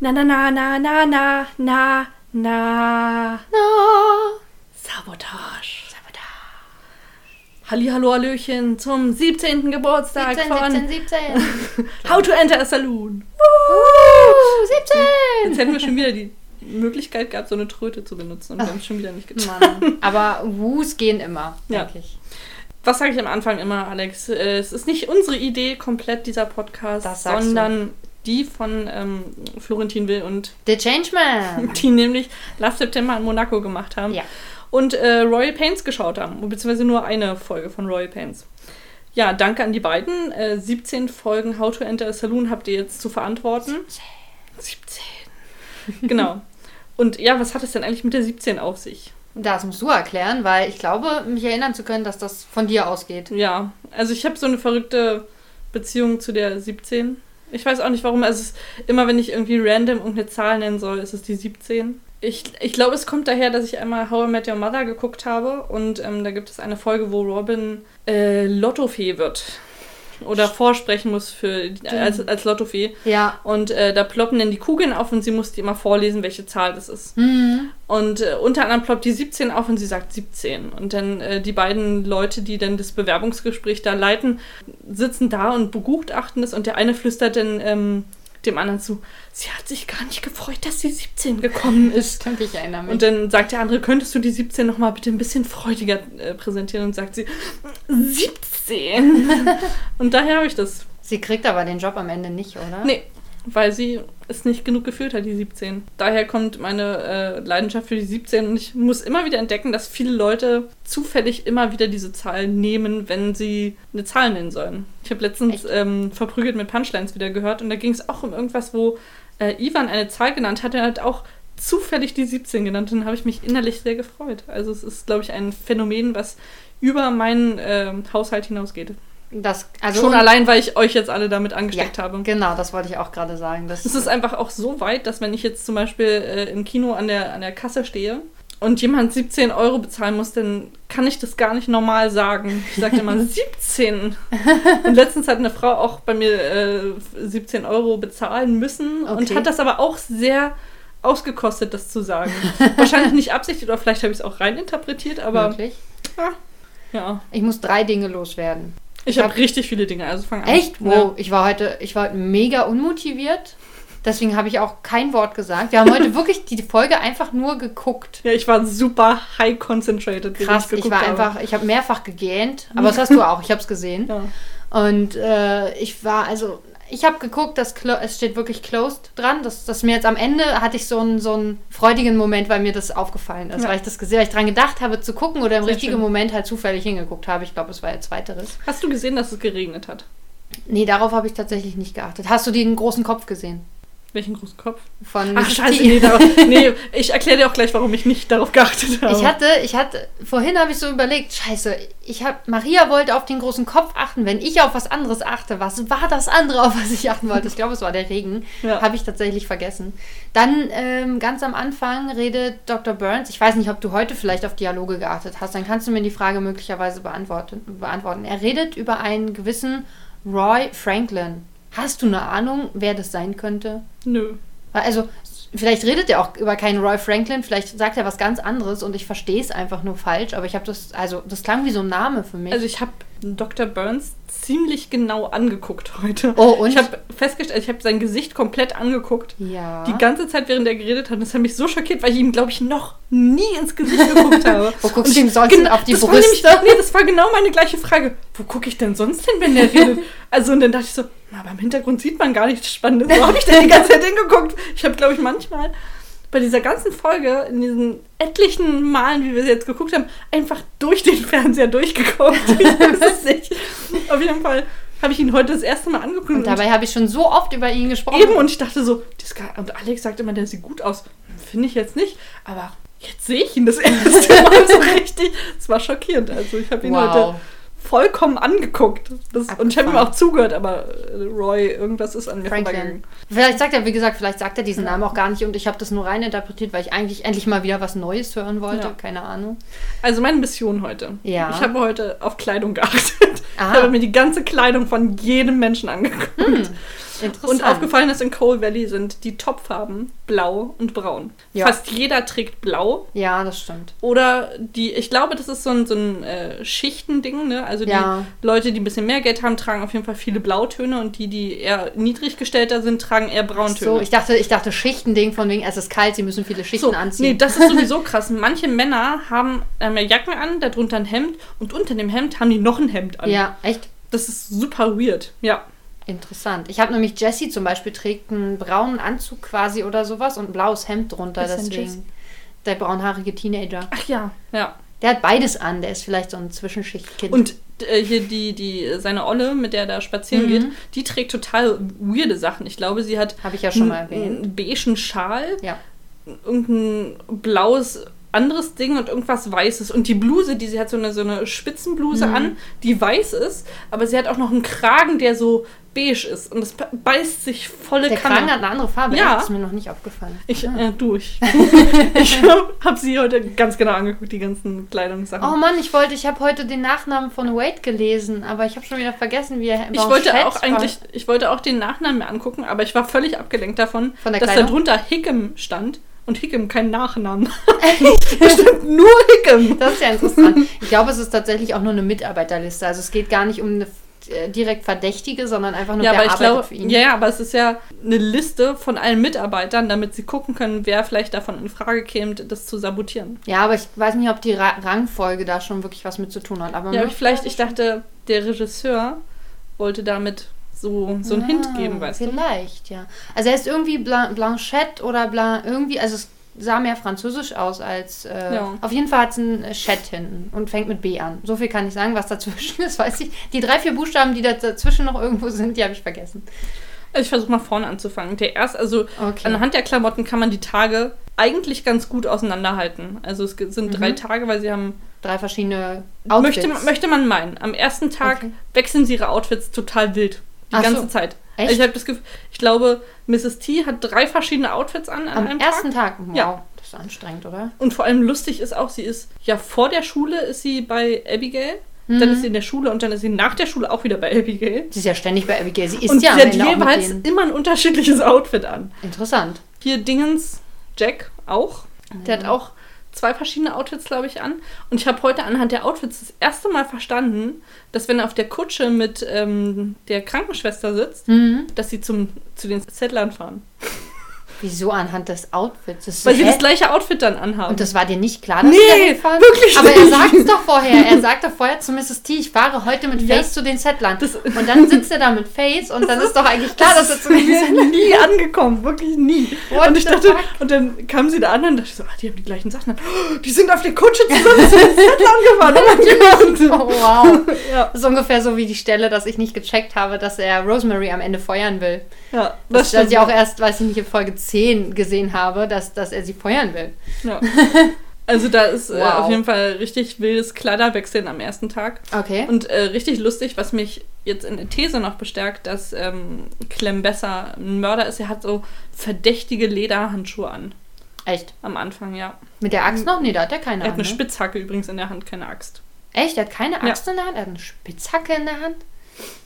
Na, na, na, na, na, na, na, na. Na. Sabotage. Hallihallo, Hallöchen zum 17. Geburtstag 17, von 17, 17. How to Enter a Saloon. Uh, 17. Jetzt hätten wir schon wieder die Möglichkeit gehabt, so eine Tröte zu benutzen und wir haben es schon wieder nicht getan. Mann. Aber Woos gehen immer, Ja. denke ich. Was sage ich am Anfang immer, Alex? Äh, Es ist nicht unsere Idee komplett, dieser Podcast, sondern die von ähm, Florentin Will und The Changeman. die nämlich Love September in Monaco gemacht haben. Ja. Und äh, Royal Pains geschaut haben, beziehungsweise nur eine Folge von Royal Pains. Ja, danke an die beiden. Äh, 17 Folgen How to Enter a Saloon habt ihr jetzt zu verantworten. 17. genau. Und ja, was hat es denn eigentlich mit der 17 auf sich? Das musst du erklären, weil ich glaube, mich erinnern zu können, dass das von dir ausgeht. Ja, also ich habe so eine verrückte Beziehung zu der 17. Ich weiß auch nicht warum. Also es ist, immer wenn ich irgendwie random irgendeine Zahl nennen soll, ist es die 17. Ich, ich glaube, es kommt daher, dass ich einmal How I Met Your Mother geguckt habe und ähm, da gibt es eine Folge, wo Robin äh, Lottofee wird. Oder vorsprechen muss für, als, als Lottofee. Ja. Und äh, da ploppen dann die Kugeln auf und sie muss die immer vorlesen, welche Zahl das ist. Mhm. Und äh, unter anderem ploppt die 17 auf und sie sagt 17. Und dann äh, die beiden Leute, die dann das Bewerbungsgespräch da leiten, sitzen da und begutachten es und der eine flüstert dann ähm, dem anderen zu, sie hat sich gar nicht gefreut, dass die 17 gekommen ist. Stimmt, ich erinnere mich. Und dann sagt der andere, könntest du die 17 nochmal bitte ein bisschen freudiger äh, präsentieren? Und sagt sie, 17. und daher habe ich das. Sie kriegt aber den Job am Ende nicht, oder? Nee, weil sie es nicht genug gefühlt hat, die 17. Daher kommt meine äh, Leidenschaft für die 17 und ich muss immer wieder entdecken, dass viele Leute zufällig immer wieder diese Zahl nehmen, wenn sie eine Zahl nennen sollen. Ich habe letztens ähm, verprügelt mit Punchlines wieder gehört und da ging es auch um irgendwas, wo äh, Ivan eine Zahl genannt hat. Er hat auch zufällig die 17 genannt und dann habe ich mich innerlich sehr gefreut. Also es ist, glaube ich, ein Phänomen, was über meinen ähm, Haushalt hinausgeht. Das, also Schon und- allein, weil ich euch jetzt alle damit angesteckt ja, habe. Genau, das wollte ich auch gerade sagen. Das, Es ist einfach auch so weit, dass wenn ich jetzt zum Beispiel äh, im Kino an der, an der Kasse stehe und jemand 17 Euro bezahlen muss, dann kann ich das gar nicht normal sagen. Ich sage immer 17. Und letztens hat eine Frau auch bei mir äh, 17 Euro bezahlen müssen und Okay. hat das aber auch sehr ausgekostet, das zu sagen. Wahrscheinlich nicht absichtlich oder vielleicht habe ich es auch reininterpretiert, aber Wirklich? ja. Ich muss drei Dinge loswerden. Ich Ich habe hab- richtig viele Dinge, also fang an. Echt? Ja. Wow, ich war heute, ich war heute mega unmotiviert. Deswegen habe ich auch kein Wort gesagt. Wir haben heute wirklich die Folge einfach nur geguckt. Ja, ich war super high concentrated. Krass, ich geguckt war habe. einfach, ich habe mehrfach gegähnt, aber das hast du auch, ich habe es gesehen. Ja. Und äh, ich war, also, ich habe geguckt, dass es steht wirklich closed dran. Das, das mir jetzt am Ende hatte ich so einen, so einen freudigen Moment, weil mir das aufgefallen ist, Ja. weil ich das gesehen, weil ich dran gedacht habe zu gucken oder im Sehr richtigen schön. Moment halt zufällig hingeguckt habe. Ich glaube, es war jetzt weiteres. Hast du gesehen, dass es geregnet hat? Nee, darauf habe ich tatsächlich nicht geachtet. Hast du den großen Kopf gesehen? Welchen großen Kopf? Von Ach, scheiße, nee, darauf, nee ich erkläre dir auch gleich, warum ich nicht darauf geachtet habe. Ich hatte, ich hatte, vorhin habe ich so überlegt, scheiße, ich habe, Maria wollte auf den großen Kopf achten, wenn ich auf was anderes achte, was war das andere, auf was ich achten wollte? Ich glaube, es war der Regen, Ja. habe ich tatsächlich vergessen. Dann ähm, ganz am Anfang redet Dr. Burns, ich weiß nicht, ob du heute vielleicht auf Dialoge geachtet hast, dann kannst du mir die Frage möglicherweise beantworten. beantworten. Er redet über einen gewissen Roy Franklin. Hast du eine Ahnung, wer das sein könnte? Nö. Also, vielleicht redet er auch über keinen Roy Franklin, vielleicht sagt er was ganz anderes und ich verstehe es einfach nur falsch, aber ich habe das, also, das klang wie so ein Name für mich. Also ich habe Dr. Burns ziemlich genau angeguckt heute. Oh, und? Ich habe festgestellt, ich habe sein Gesicht komplett angeguckt. ja. Die ganze Zeit, während er geredet hat. Das hat mich so schockiert, weil ich ihm, glaube ich, noch nie ins Gesicht geguckt habe. Wo guckst Und du ihm sonst gen- auf die das Brüste? War nämlich, nee, das war genau meine gleiche Frage. Wo gucke ich denn sonst hin, wenn der redet? Also, und dann dachte ich so, aber im Hintergrund sieht man gar nichts Spannendes. Wo habe ich denn die ganze Zeit hingeguckt? Ich habe, glaube ich, manchmal bei dieser ganzen Folge, in diesen etlichen Malen, wie wir sie jetzt geguckt haben, einfach durch den Fernseher durchgeguckt. Auf jeden Fall habe ich ihn heute das erste Mal angeguckt. und dabei habe ich schon so oft über ihn gesprochen. Eben, und ich dachte so, und Alex sagt immer, der sieht gut aus. Finde ich jetzt nicht, aber jetzt sehe ich ihn das erste Mal so richtig. Es war schockierend. Also ich habe ihn Wow. heute vollkommen angeguckt. Das, und ich habe ihm auch zugehört, aber äh, Roy, irgendwas ist an mir Franklin. vorbeigegangen. Vielleicht sagt er, wie gesagt, vielleicht sagt er diesen Namen auch gar nicht und ich habe das nur rein interpretiert, weil ich eigentlich endlich mal wieder was Neues hören wollte. Ja. Keine Ahnung. Also meine Mission heute. Ja. Ich habe heute auf Kleidung geachtet. Ah. Ich habe mir die ganze Kleidung von jedem Menschen angeguckt. Interessant. Und aufgefallen ist, in Coal Valley sind die Topfarben blau und braun. Ja. Fast jeder trägt blau. Ja, das stimmt. Oder die, ich glaube, das ist so ein, so ein äh, Schichtending, ne? Also die Ja. Leute, die ein bisschen mehr Geld haben, tragen auf jeden Fall viele Blautöne und die, die eher niedrig gestellter sind, tragen eher Brauntöne. So, ich dachte, ich dachte Schichtending von wegen, es ist kalt, sie müssen viele Schichten So, anziehen. nee, das ist sowieso krass. Manche Männer haben ähm, Jacken an, darunter ein Hemd und unter dem Hemd haben die noch ein Hemd an. ja, echt Das ist super weird. Ja. Interessant. Ich habe nämlich Jessie zum Beispiel trägt einen braunen Anzug quasi oder sowas und ein blaues Hemd drunter, ist deswegen. Der braunhaarige Teenager. Ach ja. Ja. Der hat beides an, der ist vielleicht so ein Zwischenschichtkind. Und äh, hier die, die, seine Olle, mit der er da spazieren Mhm. geht, die trägt total weirde Sachen. Ich glaube, sie hat Habe ich ja schon mal einen- erwähnt. einen beigen Schal, Ja. irgendein blaues anderes Ding und irgendwas Weißes. Und die Bluse, die sie hat, so eine, so eine Spitzenbluse Mhm. an, die weiß ist, aber sie hat auch noch einen Kragen, der so beige ist. Und be- beißt sich volle Der Kanne. Kragen hat eine andere Farbe, Ja. echt? ist mir noch nicht aufgefallen. Ich, Ah. äh, du, ich, ich habe sie heute ganz genau angeguckt, die ganzen Kleidungssachen. Oh Mann, ich wollte, ich habe heute den Nachnamen von Wade gelesen, aber ich habe schon wieder vergessen, wie er Ich wollte Blanchett auch eigentlich, ich wollte auch den Nachnamen mir angucken, aber ich war völlig abgelenkt davon, Von der dass da drunter Hickam stand und Hickam kein Nachnamen. stand nur Hickam. Das ist ja interessant. Ich glaube, es ist tatsächlich auch nur eine Mitarbeiterliste. Also es geht gar nicht um eine direkt Verdächtige, sondern einfach nur, Ja, wer aber ich arbeitet glaube, für ihn. ja, aber es ist ja eine Liste von allen Mitarbeitern, damit sie gucken können, wer vielleicht davon in Frage käme, das zu sabotieren. Ja, aber ich weiß nicht, ob die Ra Rangfolge da schon wirklich was mit zu tun hat. Aber Ja, vielleicht, ich dachte, der Regisseur wollte damit so, so einen Hint Ah, geben, weißt du? Vielleicht, ja. Also er ist irgendwie Blan Blanchette oder Blan irgendwie, also es sah mehr französisch aus als. Äh, Ja. Auf jeden Fall hat es ein Chat hinten und fängt mit B an. So viel kann ich sagen, was dazwischen ist, weiß ich. Die drei, vier Buchstaben, die da dazwischen noch irgendwo sind, die habe ich vergessen. Also ich versuche mal vorne anzufangen. Der erst, also Okay. anhand der Klamotten kann man die Tage eigentlich ganz gut auseinanderhalten. Also es sind drei Mhm. Tage, weil sie haben Drei verschiedene Outfits. Möchte, möchte man meinen. Am ersten Tag Okay. wechseln sie ihre Outfits total wild. Die Ach ganze so. Zeit. Echt? Ich habe das Gefühl, ich glaube, Mrs. T hat drei verschiedene Outfits an an Am ersten Tag. Tag? Wow, Ja. das ist anstrengend, oder? Und vor allem lustig ist auch, sie ist ja vor der Schule ist sie bei Abigail, dann Mhm. ist sie in der Schule und dann ist sie nach der Schule auch wieder bei Abigail. Sie ist ja ständig bei Abigail. Sie ist und ja sie hat jeweils immer ein unterschiedliches Outfit an. Interessant. Hier Dingens, Jack auch. Der hat auch zwei verschiedene Outfits, glaube ich, an. Und ich habe heute anhand der Outfits das erste Mal verstanden, dass wenn er auf der Kutsche mit ähm, der Krankenschwester sitzt, Mhm. dass sie zum, zu den Settlern fahren. Wieso anhand des Outfits? Das Weil so, sie hä? das gleiche Outfit dann anhaben. Und das war dir nicht klar, dass Nee, dahin fahren? wirklich Aber er nicht. sagt es doch vorher. Er sagt doch vorher zu Mrs. T, ich fahre heute mit Ja. Face zu den Settlern. Das- und dann sitzt er da mit Face und dann ist doch eigentlich klar, dass er zu den Wir sind nie angekommen, wirklich nie. What und ich dachte, fuck? und dann kamen sie da an und dachte ich so, ah, die haben die gleichen Sachen. Oh, die sind auf der Kutsche zusammen zu den Settlern gefahren. Oh. Oh, wow. Ja, Das ist ungefähr so wie die Stelle, dass ich nicht gecheckt habe, dass er Rosemary am Ende feuern will. ja, Das, das dass ich auch erst, weiß ich nicht, in Folge 10 gesehen habe, dass, dass er sie feuern will. Ja. Also da ist äh, Wow. auf jeden Fall richtig wildes Kleiderwechseln am ersten Tag. Okay. Und äh, richtig lustig, was mich jetzt in der These noch bestärkt, dass ähm, Clem Besser ein Mörder ist. Er hat so verdächtige Lederhandschuhe an. Echt? Am Anfang, ja. Mit der Axt noch? Nee, da hat er keine Er hat eine ne? Spitzhacke übrigens in der Hand, keine Axt. Echt? Er hat keine Ja. Axt in der Hand? Er hat eine Spitzhacke in der Hand?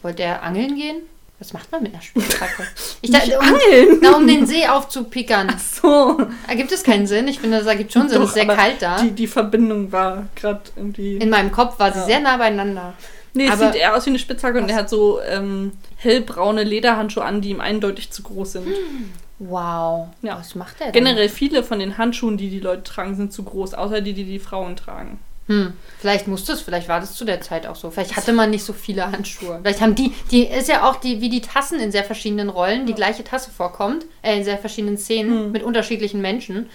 Wollte er angeln gehen? Was macht man mit einer Spitzhacke? Ich dachte, um, angeln! na, um den See aufzupickern. So. Ergibt es keinen Sinn? Ich finde, das ergibt schon Sinn. es Doch, ist sehr kalt da. Die, die Verbindung war gerade irgendwie. In meinem Kopf war sie Ja. sehr nah beieinander. nee, es sieht eher aus wie eine Spitzhacke und Was? er hat so ähm, hellbraune Lederhandschuhe an, die ihm eindeutig zu groß sind. Wow. Ja. Was macht er denn? Generell viele von den Handschuhen, die die Leute tragen, sind zu groß, außer die, die die Frauen tragen. Hm, vielleicht musste es, vielleicht war das zu der Zeit auch so. Vielleicht hatte man nicht so viele Handschuhe. Vielleicht haben die, die ist ja auch die, wie die Tassen in sehr verschiedenen Rollen, die gleiche Tasse vorkommt, äh, in sehr verschiedenen Szenen Hm. mit unterschiedlichen Menschen.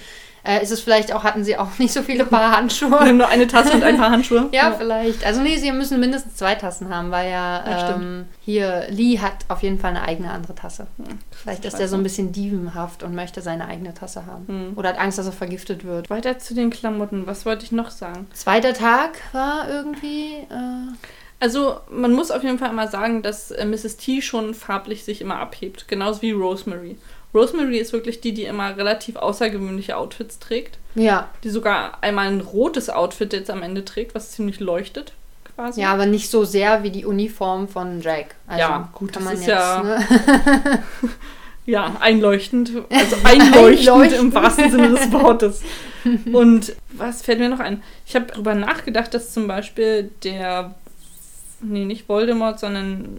Äh, ist es vielleicht auch, hatten sie auch nicht so viele Paar Handschuhe. nur eine Tasse und ein paar Handschuhe. Ja, vielleicht. Also nee, sie müssen mindestens zwei Tassen haben, weil Ja, ja, ähm, hier Lee hat auf jeden Fall eine eigene andere Tasse. Vielleicht ist er so ein bisschen dievenhaft und möchte seine eigene Tasse haben. Hm. Oder hat Angst, dass er vergiftet wird. Weiter zu den Klamotten. Was wollte ich noch sagen? Zweiter Tag war irgendwie. Äh, Also, man muss auf jeden Fall immer sagen, dass äh, Mrs. T schon farblich sich immer abhebt. Genauso wie Rosemary. Rosemary ist wirklich die, die immer relativ außergewöhnliche Outfits trägt. ja, Die sogar einmal ein rotes Outfit jetzt am Ende trägt, was ziemlich leuchtet. quasi. Ja, aber nicht so sehr wie die Uniform von Jack. Also Ja, gut, kann das man ist jetzt, ja- ne? Ja, einleuchtend. Also einleuchtend, Einleuchtend. im wahrsten Sinne des Wortes. Und was fällt mir noch ein? Ich habe darüber nachgedacht, dass zum Beispiel der, nee, nicht Voldemort, sondern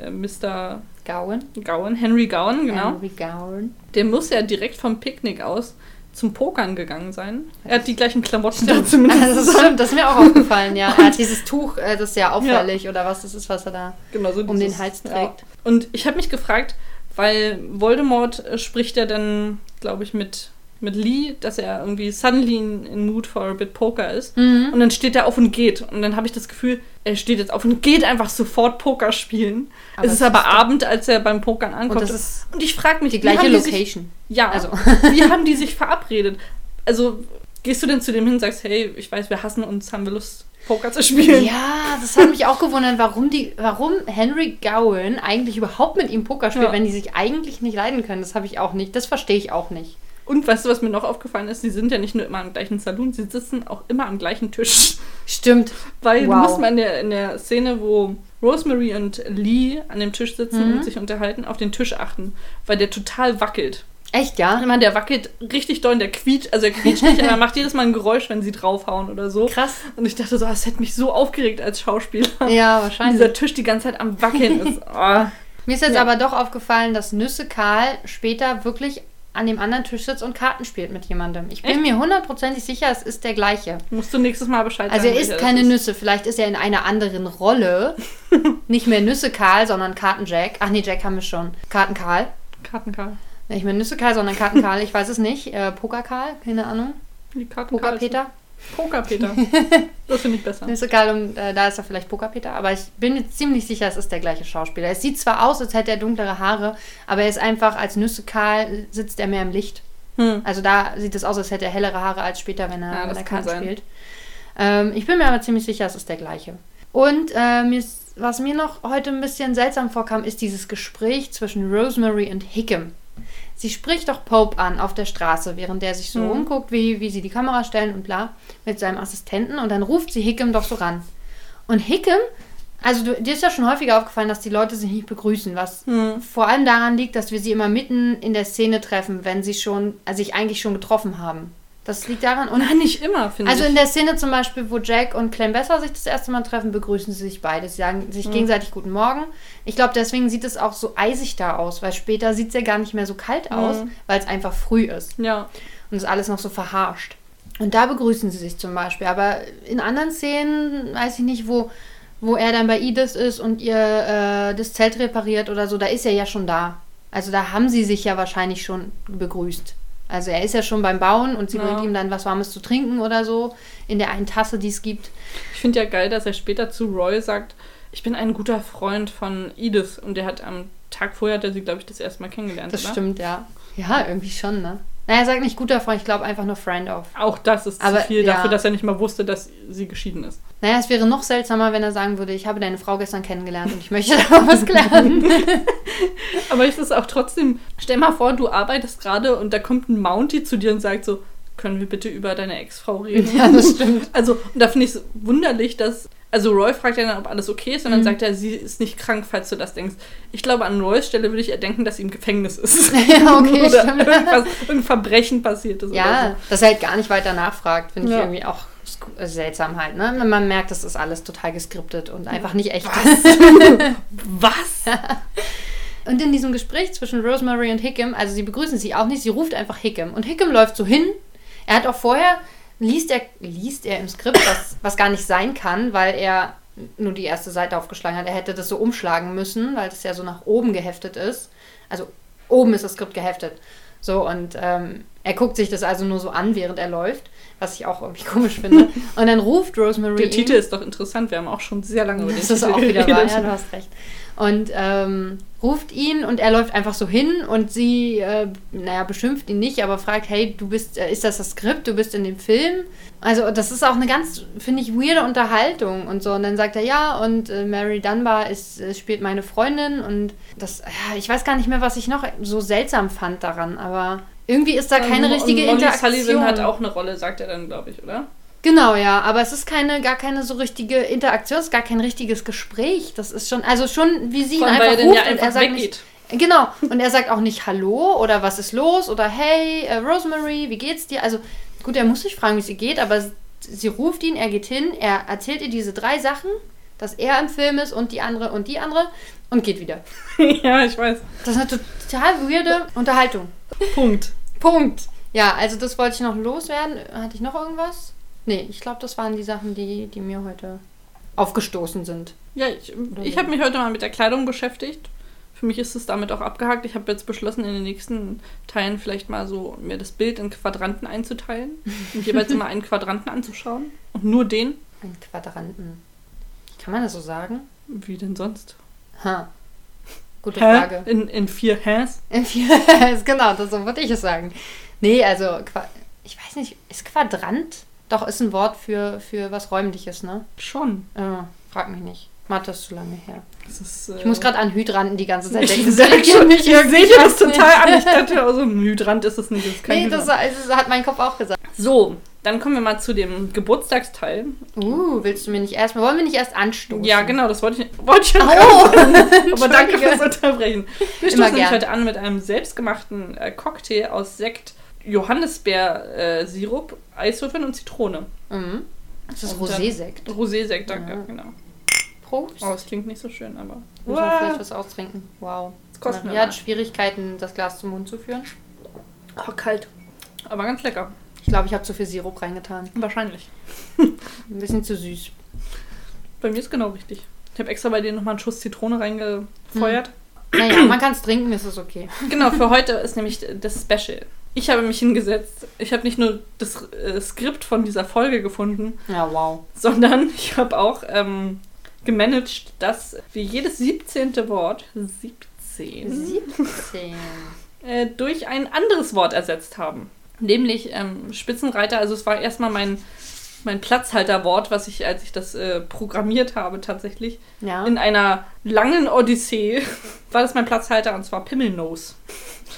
äh, Mr. Gowan. Gowan, Henry Gowan, genau. Henry Gowan. Der muss ja direkt vom Picknick aus zum Pokern gegangen sein. Er hat die gleichen Klamotten da zumindest. Also das stimmt, das ist mir auch aufgefallen, ja. Er hat dieses Tuch, äh, das ist ja auffällig oder was das ist, was er da genau, so um dieses- den Hals ja. trägt. Und ich habe mich gefragt, weil Voldemort äh, spricht ja dann, glaube ich, mit, mit Lee, dass er irgendwie suddenly in, in mood for a bit Poker ist. Mhm. Und dann steht er auf und geht. Und dann habe ich das Gefühl, er steht jetzt auf und geht einfach sofort Poker spielen. Aber es ist aber ist Abend, als er beim Pokern ankommt. Und Und ich frage mich, die wie gleiche haben die sich, Location. Ja, Also. wie haben die sich verabredet? Also, gehst du denn zu dem hin und sagst, hey, ich weiß, wir hassen uns, haben wir Lust, Poker zu spielen? Ja, das hat mich auch gewundert, warum die, warum Henry Gowan eigentlich überhaupt mit ihm Poker spielt, Ja. wenn die sich eigentlich nicht leiden können. Das habe ich auch nicht. Das verstehe ich auch nicht. Und weißt du, was mir noch aufgefallen ist? Sie sind ja nicht nur immer im gleichen Salon, sie sitzen auch immer am gleichen Tisch. Stimmt. Weil du Wow. musst mal in der, in der Szene, wo Rosemary und Lee an dem Tisch sitzen Mhm. und sich unterhalten, auf den Tisch achten, weil der total wackelt. Echt, ja? Immer, der wackelt richtig doll und der quietscht, also er quietscht nicht, aber er macht jedes Mal ein Geräusch, wenn sie draufhauen oder so. Krass. Und ich dachte so, das hätte mich so aufgeregt als Schauspieler. Ja, wahrscheinlich. dieser Tisch die ganze Zeit am Wackeln ist. Oh. Mir ist jetzt Ja. aber doch aufgefallen, dass Nüsse Karl später wirklich an dem anderen Tisch sitzt und Karten spielt mit jemandem. Ich bin Echt? mir hundertprozentig sicher, es ist der gleiche. Musst du nächstes Mal Bescheid Also sagen. er isst keine das Nüsse, vielleicht ist er in einer anderen Rolle. Nicht mehr Nüsse Karl, sondern Karten Jack. Ach nee, Jack haben wir schon. Karten Karl. ist. Kartenkarl. Nicht mehr Nüsse Karl, sondern Karten Karl. Ich weiß es nicht. Äh, Poker Karl, keine Ahnung. Die. Poker Peter. Poker Peter. Das finde ich besser. Nüsse Karl und äh, da ist er vielleicht Poker Peter. Aber ich bin mir ziemlich sicher, es ist der gleiche Schauspieler. Es sieht zwar aus, als hätte er dunklere Haare, aber er ist einfach als Nüsse Karl sitzt er mehr im Licht. Hm. Also da sieht es aus, als hätte er hellere Haare als später, wenn er, Ja, wenn er Karten spielt. Ähm, ich bin mir aber ziemlich sicher, es ist der gleiche. Und äh, mir ist, was mir noch heute ein bisschen seltsam vorkam, ist dieses Gespräch zwischen Rosemary und Hickam. Sie spricht doch Pope an auf der Straße, während der sich so Mhm. umguckt, wie, wie sie die Kamera stellen und bla, mit seinem Assistenten. Und dann ruft sie Hickam doch so ran. Und Hickam, also du, dir ist ja schon häufiger aufgefallen, dass die Leute sich nicht begrüßen, was Hm. vor allem daran liegt, dass wir sie immer mitten in der Szene treffen, wenn sie schon, also sich eigentlich schon getroffen haben. Das liegt daran. Und Nein, nicht immer, finde also ich. in der Szene zum Beispiel, wo Jack und Clem Besser sich das erste Mal treffen, begrüßen sie sich beide. Sie sagen sich Mhm. gegenseitig Guten Morgen. Ich glaube, deswegen sieht es auch so eisig da aus, weil später sieht es ja gar nicht mehr so kalt aus, Mhm. weil es einfach früh ist ja. und es alles noch so verharscht. Und da begrüßen sie sich zum Beispiel. Aber in anderen Szenen, weiß ich nicht, wo, wo er dann bei Edith ist und ihr äh, das Zelt repariert oder so, da ist er ja schon da. Also da haben sie sich ja wahrscheinlich schon begrüßt. Also er ist ja schon beim Bauen und sie Ja. bringt ihm dann was Warmes zu trinken oder so in der einen Tasse, die es gibt. Ich finde ja geil, dass er später zu Roy sagt, ich bin ein guter Freund von Edith. Und der hat am Tag vorher, hat er sie, glaube ich, das erste Mal kennengelernt, Das oder? stimmt, ja. Ja, irgendwie schon, ne? Naja, er sagt nicht guter Freund, ich glaube einfach nur Friend of. Auch das ist Aber, zu viel ja. dafür, dass er nicht mal wusste, dass sie geschieden ist. Naja, es wäre noch seltsamer, wenn er sagen würde, ich habe deine Frau gestern kennengelernt und ich möchte da was klären. Aber es ist auch trotzdem, stell mal vor, du arbeitest gerade und da kommt ein Mountie zu dir und sagt so, können wir bitte über deine Ex-Frau reden? ja, das stimmt. Also, und da finde ich es wunderlich, dass. Also, Roy fragt ja dann, ob alles okay ist, und dann Mhm. sagt er, sie ist nicht krank, falls du das denkst. Ich glaube, an Roys Stelle würde ich eher denken, dass sie im Gefängnis ist. Ja, okay, oder stimmt. irgendwas, irgendein Verbrechen passiert ist. Ja, dass er halt gar nicht weiter nachfragt, finde ich Ja. irgendwie auch seltsam halt. Ne? Man merkt, das ist alles total geskriptet und einfach nicht echt. Oder Was? Und in diesem Gespräch zwischen Rosemary und Hickam, also sie begrüßen sich auch nicht, sie ruft einfach Hickam. Und Hickam läuft so hin. Er hat auch vorher, liest er, liest er im Skript, was, was gar nicht sein kann, weil er nur die erste Seite aufgeschlagen hat. Er hätte das so umschlagen müssen, weil das ja so nach oben geheftet ist. Also oben ist das Skript geheftet. So, und ähm, er guckt sich das also nur so an, während er läuft, was ich auch irgendwie komisch finde. Und dann ruft Rosemary Der ihn. Titel ist doch interessant, wir haben auch schon sehr lange über den Das ist Titel auch wieder wahr, ja, du hast recht. Und ähm, ruft ihn und er läuft einfach so hin und sie, äh, naja, beschimpft ihn nicht, aber fragt, hey, du bist, äh, ist das das Skript, du bist in dem Film? Also das ist auch eine ganz, finde ich, weirde Unterhaltung und so. Und dann sagt er, ja, und äh, Mary Dunbar ist, äh, spielt meine Freundin und das, ja, ich weiß gar nicht mehr, was ich noch so seltsam fand daran, aber irgendwie ist da keine Und richtige Molly Interaktion. Sullivan hat auch eine Rolle, sagt er dann, glaube ich, oder? Genau, ja, aber es ist keine, gar keine so richtige Interaktion, es ist gar kein richtiges Gespräch. Das ist schon, also schon, wie sie ihn einfach dann ja ruft und einfach er sagt weggeht. nicht, genau, und er sagt auch nicht Hallo oder was ist los oder Hey, äh, Rosemary, wie geht's dir? Also gut, er muss sich fragen, wie es ihr geht, aber sie ruft ihn, er geht hin, er erzählt ihr diese drei Sachen, dass er im Film ist und die andere und die andere und geht wieder. ja, ich weiß. Das ist eine total weirde Unterhaltung. Punkt. Punkt. Ja, also das wollte ich noch loswerden. Hatte ich noch irgendwas? Nee, ich glaube, das waren die Sachen, die, die mir heute aufgestoßen sind. Ja, ich, ich habe mich heute mal mit der Kleidung beschäftigt. Für mich ist es damit auch abgehakt. Ich habe jetzt beschlossen, in den nächsten Teilen vielleicht mal so mir das Bild in Quadranten einzuteilen und jeweils immer einen Quadranten anzuschauen. Und nur den. Ein Quadranten. Kann man das so sagen? Wie denn sonst? Ha. Gute Hä? Frage. In, in vier Häs? In vier, genau, das so würde ich es sagen. Nee, also, ich weiß nicht, ist Quadrant? Doch, ist ein Wort für, für was Räumliches, ne? Schon. Äh, frag mich nicht. Mathe ist zu lange her. Ist, äh, Ich muss gerade an Hydranten die ganze Zeit denken. Ich sag schon, ich sehe irgendwie, das total an. Ich dachte, also ein Hydrant ist es nicht. Das ist kein Nee, das, Hydrant. das hat mein Kopf auch gesagt. So, dann kommen wir mal zu dem Geburtstagsteil. Uh, willst du mir nicht erst, wollen wir nicht erst anstoßen? Ja, genau, das wollte ich, wollte ich schon Oh, Aber danke fürs Unterbrechen. Wir stoßen nämlich heute an mit einem selbstgemachten äh, Cocktail aus Sekt, Johannisbeer-Sirup, Eiswürfeln und Zitrone. Mhm. Das ist Rosé-Sekt. Rosé-Sekt, danke, Ja. genau. Prost. Oh, das klingt nicht so schön, aber. Muss man Uah, vielleicht was austrinken. Wow. das kostet mir Maria hat. Schwierigkeiten, das Glas zum Mund zu führen. Oh, kalt. Aber ganz lecker. Ich glaube, ich habe zu viel Sirup reingetan. Wahrscheinlich. Ein bisschen zu süß. Bei mir ist genau richtig. Ich habe extra bei dir nochmal einen Schuss Zitrone reingefeuert. Naja, man kann es trinken, ist es okay. Genau, für heute ist nämlich das Special. Ich habe mich hingesetzt. Ich habe nicht nur das äh, Skript von dieser Folge gefunden, Ja, wow. sondern ich habe auch ähm, gemanagt, dass wir jedes 17. Wort, 17, 17. äh, durch ein anderes Wort ersetzt haben. Nämlich ähm, Spitzenreiter. Also es war erstmal mein, mein Platzhalterwort, was ich, als ich das äh, programmiert habe, tatsächlich. Ja. In einer langen Odyssee war das mein Platzhalter und zwar Pimmelnose.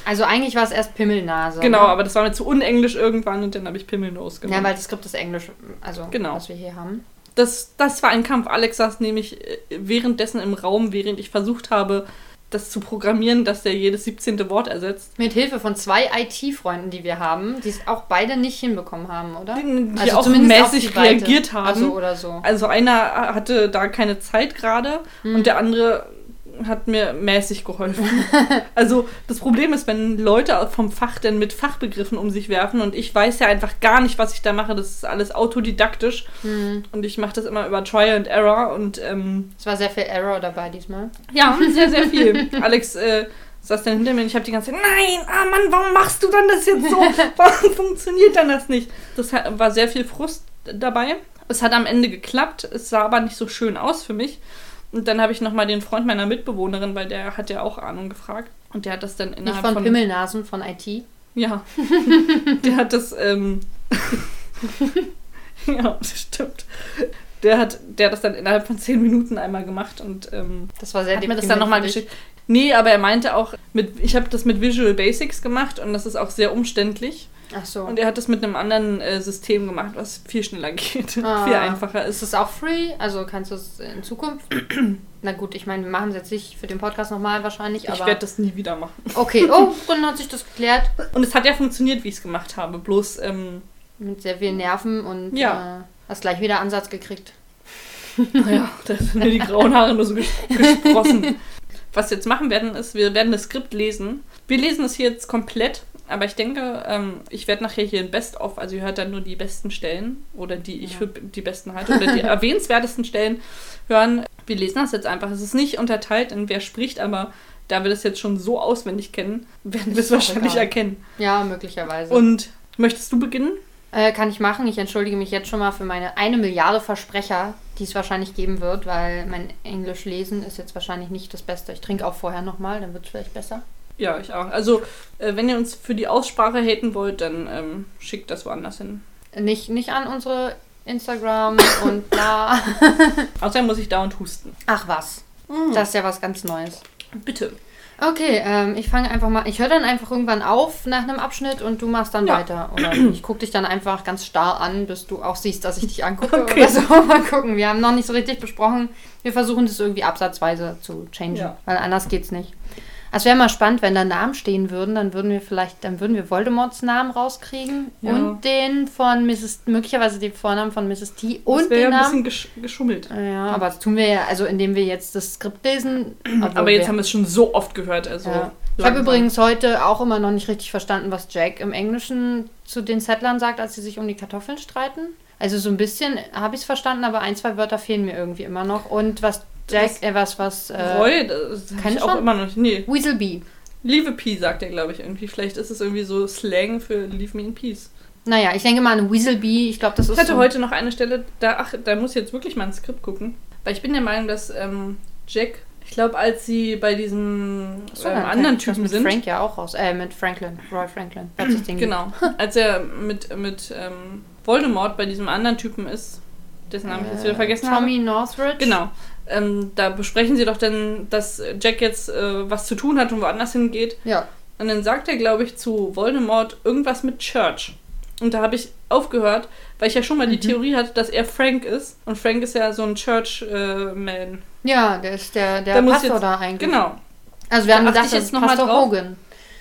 Also eigentlich war es erst Pimmelnase. Genau, ne? aber das war mir zu unenglisch irgendwann und dann habe ich Pimmelnose Ja, gemacht. weil das Skript ist Englisch, also Genau. was wir hier haben. das, das war ein Kampf. Alex saß nämlich äh, währenddessen im Raum, während ich versucht habe, das zu programmieren, dass der jedes 17. Wort ersetzt. Mit Hilfe von zwei IT-Freunden, die wir haben, die es auch beide nicht hinbekommen haben, oder? Die, die Also auch mäßig reagiert haben. Also oder so. Also einer hatte da keine Zeit gerade Hm. und der andere hat mir mäßig geholfen. also das Problem ist, wenn Leute vom Fach denn mit Fachbegriffen um sich werfen und ich weiß ja einfach gar nicht, was ich da mache. Das ist alles autodidaktisch Hm. und ich mache das immer über Trial and Error und ähm, Es war sehr viel Error dabei diesmal. ja, sehr, sehr viel. Alex äh, saß dann hinter mir und ich habe die ganze Zeit, nein, ah Mann, warum machst du dann das jetzt so? Warum funktioniert dann das nicht? Das war sehr viel Frust dabei. Es hat am Ende geklappt, es sah aber nicht so schön aus für mich. Und dann habe ich nochmal den Freund meiner Mitbewohnerin, weil der hat ja auch Ahnung gefragt. Und der hat das dann Nicht innerhalb von von... Pimmelnasen, von IT. Ja. der hat das, ähm... ja, das stimmt. Der hat, der hat das dann innerhalb von zehn Minuten einmal gemacht und ähm, Das war sehr hat mir das dann nochmal geschickt. Nee, aber er meinte auch, mit, ich habe das mit Visual Basics gemacht und das ist auch sehr umständlich. Ach so. Und er hat das mit einem anderen äh, System gemacht, was viel schneller geht, Ah. viel einfacher Ist ist. es auch free? Also kannst du es in Zukunft? Na gut, ich meine, wir machen es jetzt nicht für den Podcast nochmal wahrscheinlich, Ich aber. werde das nie wieder machen. okay, oh, dann hat sich das geklärt. Und es hat ja funktioniert, wie ich es gemacht habe. Bloß, ähm, Mit sehr vielen Nerven und Ja. äh, hast gleich wieder Ansatz gekriegt. naja, da sind mir die grauen Haare nur so ges gesprossen. Was wir jetzt machen werden, ist, wir werden das Skript lesen. Wir lesen es hier jetzt komplett, aber ich denke, ähm, ich werde nachher hier ein Best-of, also ihr hört dann nur die besten Stellen oder die ich Ja. für die besten halte oder die erwähnenswertesten Stellen hören. Wir lesen das jetzt einfach. Es ist nicht unterteilt in wer spricht, aber da wir das jetzt schon so auswendig kennen, werden wir es wahrscheinlich egal. erkennen. Ja, möglicherweise. Und möchtest du beginnen? Äh, kann ich machen. Ich entschuldige mich jetzt schon mal für meine eine Milliarde Versprecher, die es wahrscheinlich geben wird, weil mein Englisch lesen ist jetzt wahrscheinlich nicht das Beste. Ich trinke auch vorher nochmal, dann wird es vielleicht besser. Ja, ich auch. Also, äh, wenn ihr uns für die Aussprache haten wollt, dann ähm, schickt das woanders hin. Nicht, nicht an unsere Instagram und bla. Außerdem muss ich dauernd husten. Ach was. Das ist ja was ganz Neues. Bitte. Okay, ähm, ich fange einfach mal. Ich höre dann einfach irgendwann auf nach einem Abschnitt und du machst dann Ja. weiter. Oder ich gucke dich dann einfach ganz starr an, bis du auch siehst, dass ich dich angucke Okay. oder so. Mal gucken. Wir haben noch nicht so richtig besprochen. Wir versuchen das irgendwie absatzweise zu changen, Ja. weil anders geht's nicht. Es wäre mal spannend, wenn da Namen stehen würden, dann würden wir vielleicht, dann würden wir Voldemorts Namen rauskriegen Ja. und den von Mrs. möglicherweise den Vornamen von Mrs. T und das den ja ein Namen. bisschen gesch geschummelt. Ja, aber das tun wir ja, also indem wir jetzt das Skript lesen. Aber jetzt wir- haben wir es schon so oft gehört. Also ja. Ich habe übrigens heute auch immer noch nicht richtig verstanden, was Jack im Englischen zu den Settlern sagt, als sie sich um die Kartoffeln streiten. Also so ein bisschen habe ich es verstanden, aber ein, zwei Wörter fehlen mir irgendwie immer noch. Und was Jack, äh, was, was, äh, Roy, das kenn ich auch immer noch nicht. Nee, Weaselbee. Leave a Pea sagt er, glaube ich, irgendwie. Vielleicht ist es irgendwie so Slang für Leave me in peace. Naja, ich denke mal an Weaselbee. Ich glaube, das ist Ich hatte so heute noch eine Stelle, da, ach, da muss ich jetzt wirklich mal ins Skript gucken. Weil ich bin der Meinung, dass ähm, Jack, ich glaube, als sie bei diesem Achso, ähm, anderen Typen mit sind. Frank ja auch raus. Äh, mit Franklin. Roy Franklin. Genau. Als er mit, mit ähm, Voldemort bei diesem anderen Typen ist, dessen Namen ich jetzt wieder vergessen habe. Tommy Northridge. Genau. Ähm, da besprechen sie doch dann, dass Jack jetzt äh, was zu tun hat und woanders hingeht. Ja. Und dann sagt er, glaube ich, zu Voldemort irgendwas mit Church. Und da habe ich aufgehört, weil ich ja schon mal die Mhm. Theorie hatte, dass er Frank ist. Und Frank ist ja so ein Church-Man. Ja, der ist der, der Da Pastor jetzt- da eigentlich. genau, Also wir haben Da achte gedacht, ich das jetzt ist noch mal Pastor drauf. Hogan.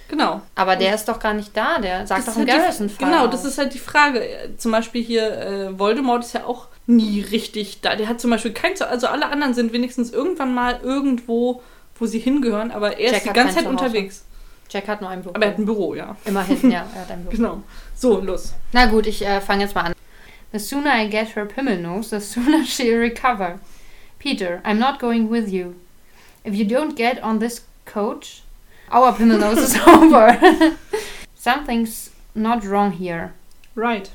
genau. Aber der ist doch gar nicht da. Der sagt Das doch im ist halt die- Garrison-Fall. Genau, das ist halt die Frage. Zum Beispiel hier, äh, Voldemort ist ja auch nie richtig da. Der hat zum Beispiel kein Zuhause. Also alle anderen sind wenigstens irgendwann mal irgendwo, wo sie hingehören, aber er Jack ist die ganze Zeit Zuhause. unterwegs. Jack hat nur ein Büro. Aber er hat ein Büro, ja. Immerhin, ja, er hat ein Büro. Genau. So, los. Na gut, ich äh, fange jetzt mal an. The sooner I get her pimmel nose, the sooner she'll recover. Peter, I'm not going with you. If you don't get on this coach, our pimmel nose is over. Something's not wrong here. Right.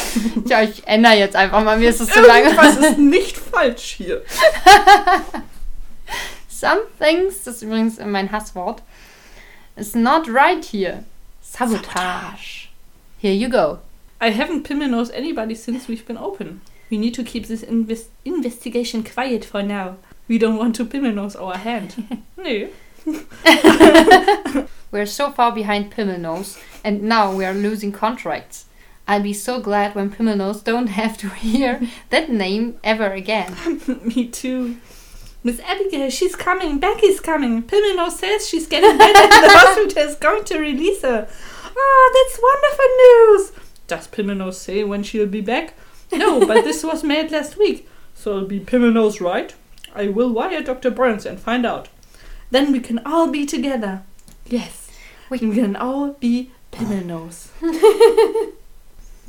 Tja, ich ändere jetzt einfach mal, mir ist es zu lange. Irgendwas ist nicht falsch hier. Something's, das ist übrigens mein Hasswort, is not right here. Sabotage. Here you go. I haven't pimmel anybody since we've been open. We need to keep this inves investigation quiet for now. We don't want to pimmel our hand. nee. We're so far behind Pimmelnose, and now we are losing contracts. I'll be so glad when Pimmelnose don't have to hear that name ever again. Me too. Miss Abigail, she's coming. Becky's coming. Pimmel says she's getting better and the hospital is going to release her. Oh, that's wonderful news. Does Pimmel say when she'll be back? No, but this was made last week. So it'll be Pimmel right? I will wire Dr. Burns and find out. Then we can all be together. Yes, we can all be Pimmel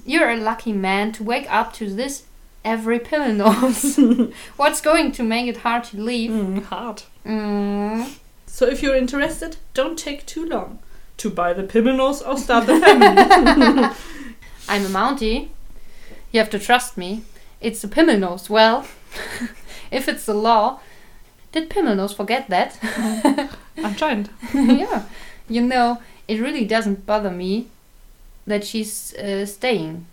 You're a lucky man to wake up to this every Pimmelnose. What's going to make it hard to leave? mm, hard. Mm. So if you're interested, don't take too long to buy the Pimmel or start the family. I'm a Mountie. You have to trust me. It's the Pimmelnose. Well, if it's the law, did Pimmelnose forget that? Anscheinend. yeah. You know, it really doesn't bother me that she's uh, staying.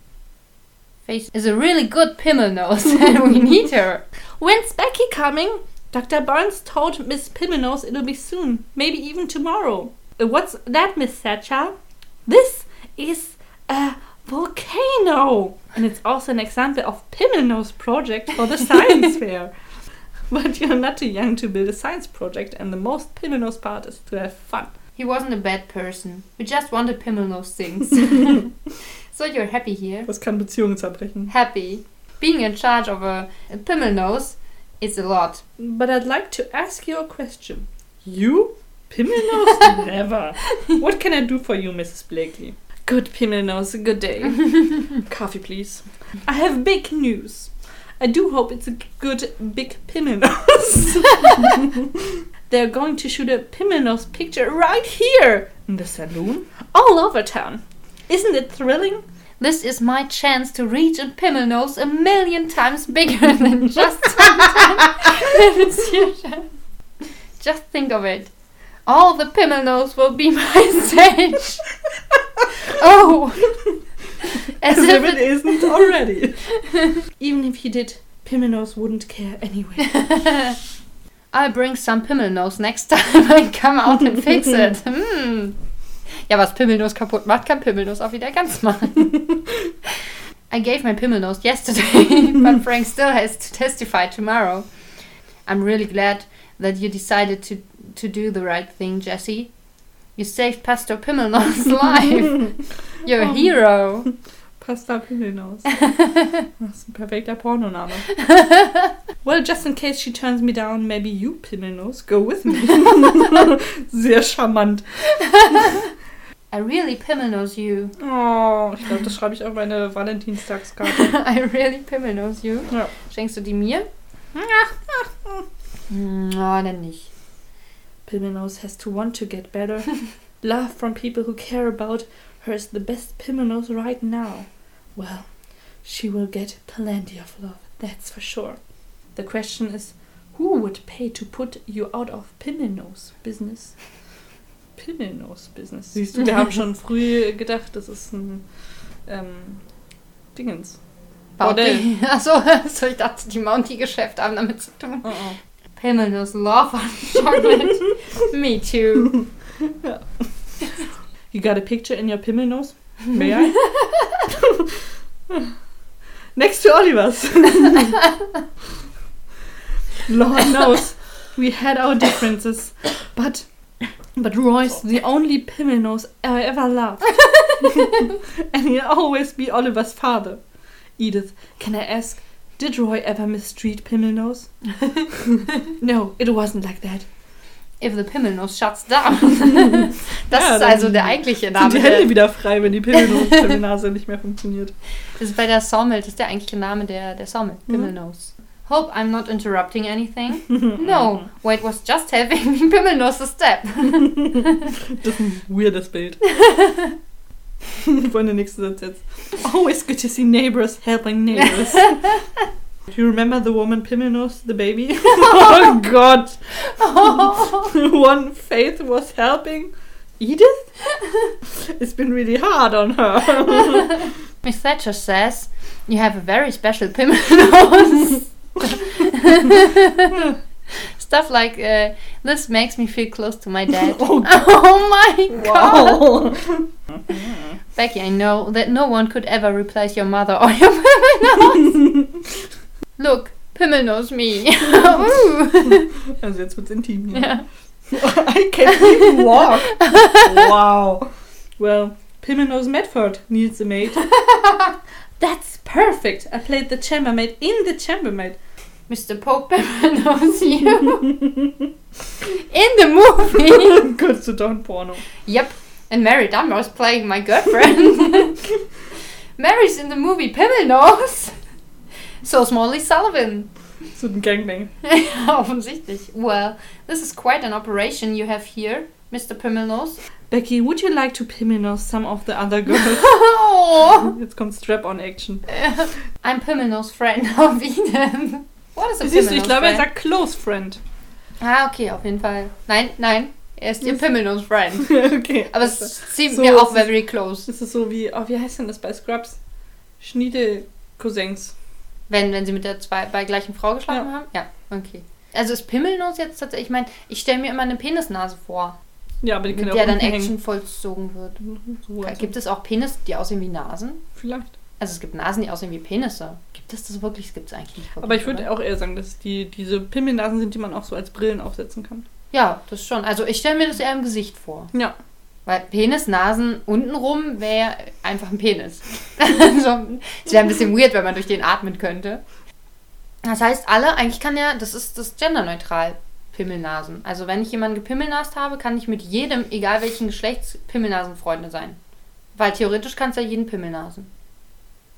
Face is a really good Pimmelnose and we need her. When's Becky coming? Dr. Barnes told Miss Pimenos it'll be soon, maybe even tomorrow. Uh, What's that, Miss Thatcher? This is a volcano! And it's also an example of Pimenos project for the science fair. But you're not too young to build a science project, and the most Pimenos part is to have fun. He wasn't a bad person. We just wanted Pimmelnose things. so you're happy here? Das kann Beziehungen zerbrechen. Happy. Being in charge of a, a Pimmelnose is a lot. But I'd like to ask you a question. You? Pimmelnose? Never. What can I do for you, Mrs. Blakely? Good Pimmelnose, good day. Coffee, please. I have big news. I do hope it's a good big Pimmelnose. They're going to shoot a Pimmelnose picture right here in the saloon, all over town. Isn't it thrilling? This is my chance to reach a Pimmelnose a million times bigger than just sometimes. Just think of it. All the Pimmelnose will be my stage. Oh! As As if if it isn't already. Even if he did, Pimmelnose wouldn't care anyway. I'll bring some Pimmelnose next time I come out and fix it. Hm. Ja, was Pimmelnose kaputt macht, kann Pimmelnose auch wieder ganz machen. I gave my Pimmelnose yesterday, but Frank still has to testify tomorrow. I'm really glad that you decided to, to do the right thing, Jesse. You saved Pastor Pimmelnose's life. You're a hero. Pasta Pimmelnose. Das ist ein perfekter Pornoname. well, just in case she turns me down, maybe you, Pimmelnose, go with me. Sehr charmant. I really Pimmelnose you. Oh, ich glaube, das schreibe ich auf meine Valentinstagskarte. I really Pimmelnose you. Ja. Schenkst du die mir? Hm, Oh, dann nicht. Pimmelnose has to want to get better. Love from people who care about her is the best Pimmelnose right now. Well, she will get plenty of love, that's for sure. The question is, who would pay to put you out of Pimmelnose business? Pimmelnose business. Siehst du, wir haben schon früh gedacht, das ist ein ähm, Dingens. Bordell. Achso, also ich dachte, die Mounty-Geschäfte haben damit zu tun. Oh, oh. Pimmelnose Love on Chocolate. Me too. You got a picture in your Pimmelnose? May I? Next to Oliver's. Lord knows we had our differences, but but Roy's the only Pimmelnose I ever loved, and he'll always be Oliver's father. Edith, can I ask, did Roy ever mistreat Pimmelnose? no, it wasn't like that. If the Pimmelnose shuts down. Das Ja, ist also der eigentliche Sind Name. die Hände Der, wieder frei, wenn die Pimmelnose nicht mehr funktioniert. das ist bei der Sawmill, das ist der eigentliche Name der, der Sawmill. Mhm. Pimmelnose. Hope I'm not interrupting anything. No, wait, was just having Pimmelnose a step. Das ist ein weirdes Bild. Von der nächsten Satz. Always good to see neighbors helping neighbors. Do you remember the woman Pimmelnose, the baby? oh God! One Faith was helping Edith? It's been really hard on her. Miss Thatcher says you have a very special Pimmelnose. Stuff like uh, this makes me feel close to my dad. Oh, oh my god! wow. Becky, I know that no one could ever replace your mother or your Pimmelnose. Look, Pimmelnose me. Ooh. Also jetzt wird's intim hier. ja. I can't even walk. wow. Well, Pimmelnose Medford needs a mate. That's perfect. I played the chambermaid in the chambermaid. Mr. Pope Pimmelnose you. In the movie. Good to Don Porno. Yep. And Mary Dunbar's playing my girlfriend. Mary's in the movie Pimmelnose. So is Molly Sullivan. So ein Gangbang. Ja, offensichtlich. Well, this is quite an operation you have here, Mr. Pimmelnose. Becky, would you like to Pimmelnose some of the other girls? Oh, Jetzt kommt Strap-on Action. I'm Pimmelnose friend of Eden. What is a Siehst du, ich Pimmelnose glaube, er sagt Close Friend. Ah, okay, auf jeden Fall. Nein, nein, er ist ihr Pimmelnose friend. okay. Aber es seemed So mir auch ist es- very close. Das ist so wie, oh, wie heißt denn das bei Scrubs? Schniede-Cousins. Wenn, wenn sie mit der zwei, bei gleichen Frau geschlafen Ja. haben? Ja, okay. Also ist Pimmelnose jetzt tatsächlich, ich meine, ich stelle mir immer eine Penisnase vor, Ja, aber die können mit ja der auch dann Action hängen. vollzogen wird. So, also, Gibt es auch Penis, die aussehen wie Nasen? Vielleicht. Also es gibt Nasen, die aussehen wie Penisse. Gibt es das wirklich? Das gibt es eigentlich nicht wirklich. Aber ich würde auch eher sagen, dass die diese Pimmelnasen sind, die man auch so als Brillen aufsetzen kann. Ja, das schon. Also ich stelle mir das eher im Gesicht vor. Ja. Weil Penis, Nasen untenrum wäre einfach ein Penis. also, es wäre ein bisschen weird, wenn man durch den atmen könnte. Das heißt, alle, eigentlich kann ja, das ist das genderneutral, Pimmelnasen. Also wenn ich jemanden gepimmelnast habe, kann ich mit jedem, egal welchen Geschlechts, Pimmelnasenfreunde sein. Weil theoretisch kannst du ja jeden Pimmelnasen.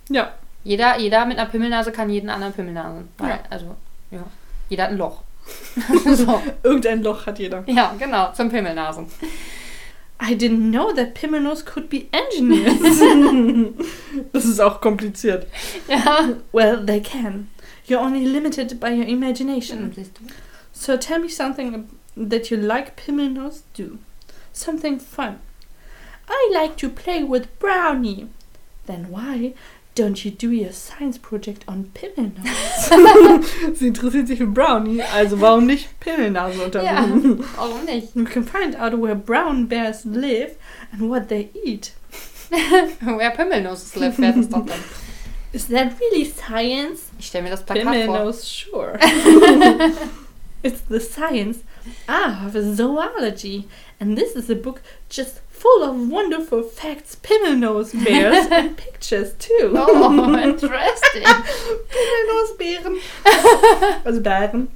Ja. Jeder, jeder mit einer Pimmelnase kann jeden anderen Pimmelnasen. Weil, Ja. Also, ja. Jeder hat ein Loch. so. Irgendein Loch hat jeder. Ja, genau, zum Pimmelnasen. I didn't know that Pimmelnose could be engineers. das ist auch kompliziert. Ja. Well, they can. You're only limited by your imagination. So tell me something that you like Pimmelnose do. Something fun. I like to play with Brownie. Then why Don't you do your science project on Pimmelnose? Sie interessiert sich für Brownie, also warum nicht Pimmelnase Ja, untersuchen? warum nicht? You can find out where brown bears live and what they eat. Wer Pimmelnoses live, das doch dann. Is that really science? Ich stelle mir das Plakat vor. Pimmelnose, sure. it's the science Ah, of zoology. And this is a book just full of wonderful facts, Pimmelnose bears, and pictures too. Oh, interesting. Pimmelnosebären. Also Bären.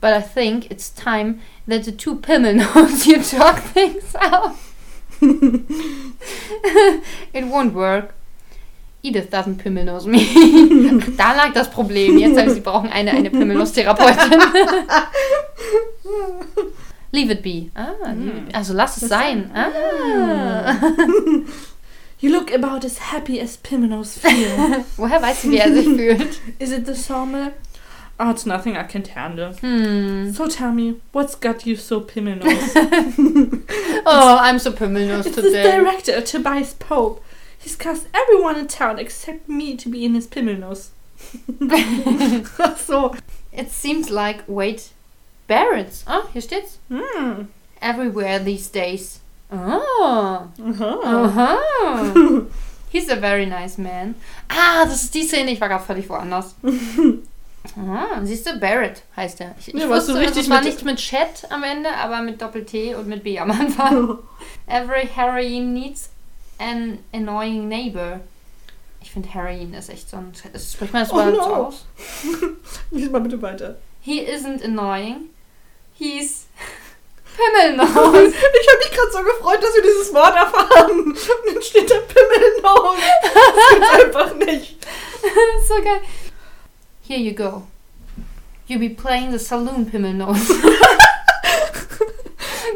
But I think it's time that the two Pimmelnose you talk things out. It won't work. Edith doesn't Pimmelnose me. Da lag das Problem. Jetzt sagen sie, brauchen eine, eine Pimmelnose-Therapeutin. Leave it be. Ah, be. Also lass es sein. Ah. You look about as happy as Pimmelnose feel. Woher weiß sie, wie er sich fühlt? Is it the sawmill? Oh, it's nothing I can't handle. Hm. So tell me, what's got you so Pimmelnose? Oh, I'm so Pimmelnose It's the today. director, Tobias Pope. He's cast everyone in town except me to be in his Pimmelnose. Ach so. It seems like, wait, Barrett's. Ah, hier steht's. Hm. Everywhere these days. Oh. Aha. Aha. He's a very nice man. Ah, das ist die Szene. Ich war gerade völlig woanders. Ah, siehst du, Barrett heißt er. Ich, ich Ja, wusste, richtig das war nicht mit Chat am Ende, aber mit Doppel-T und mit B am Anfang. Every heroine needs an annoying neighbor. Ich finde, Heroin ist echt so ein... Das spricht man das Oh Wort no. so aus? Lies mal bitte weiter. He isn't annoying. He's Pimmelnose. Ich habe mich gerade so gefreut, dass wir dieses Wort erfahren. Und dann steht da Pimmelnose. Das gibt's einfach nicht. so geil. Here you go. You be playing the saloon Pimmelnose.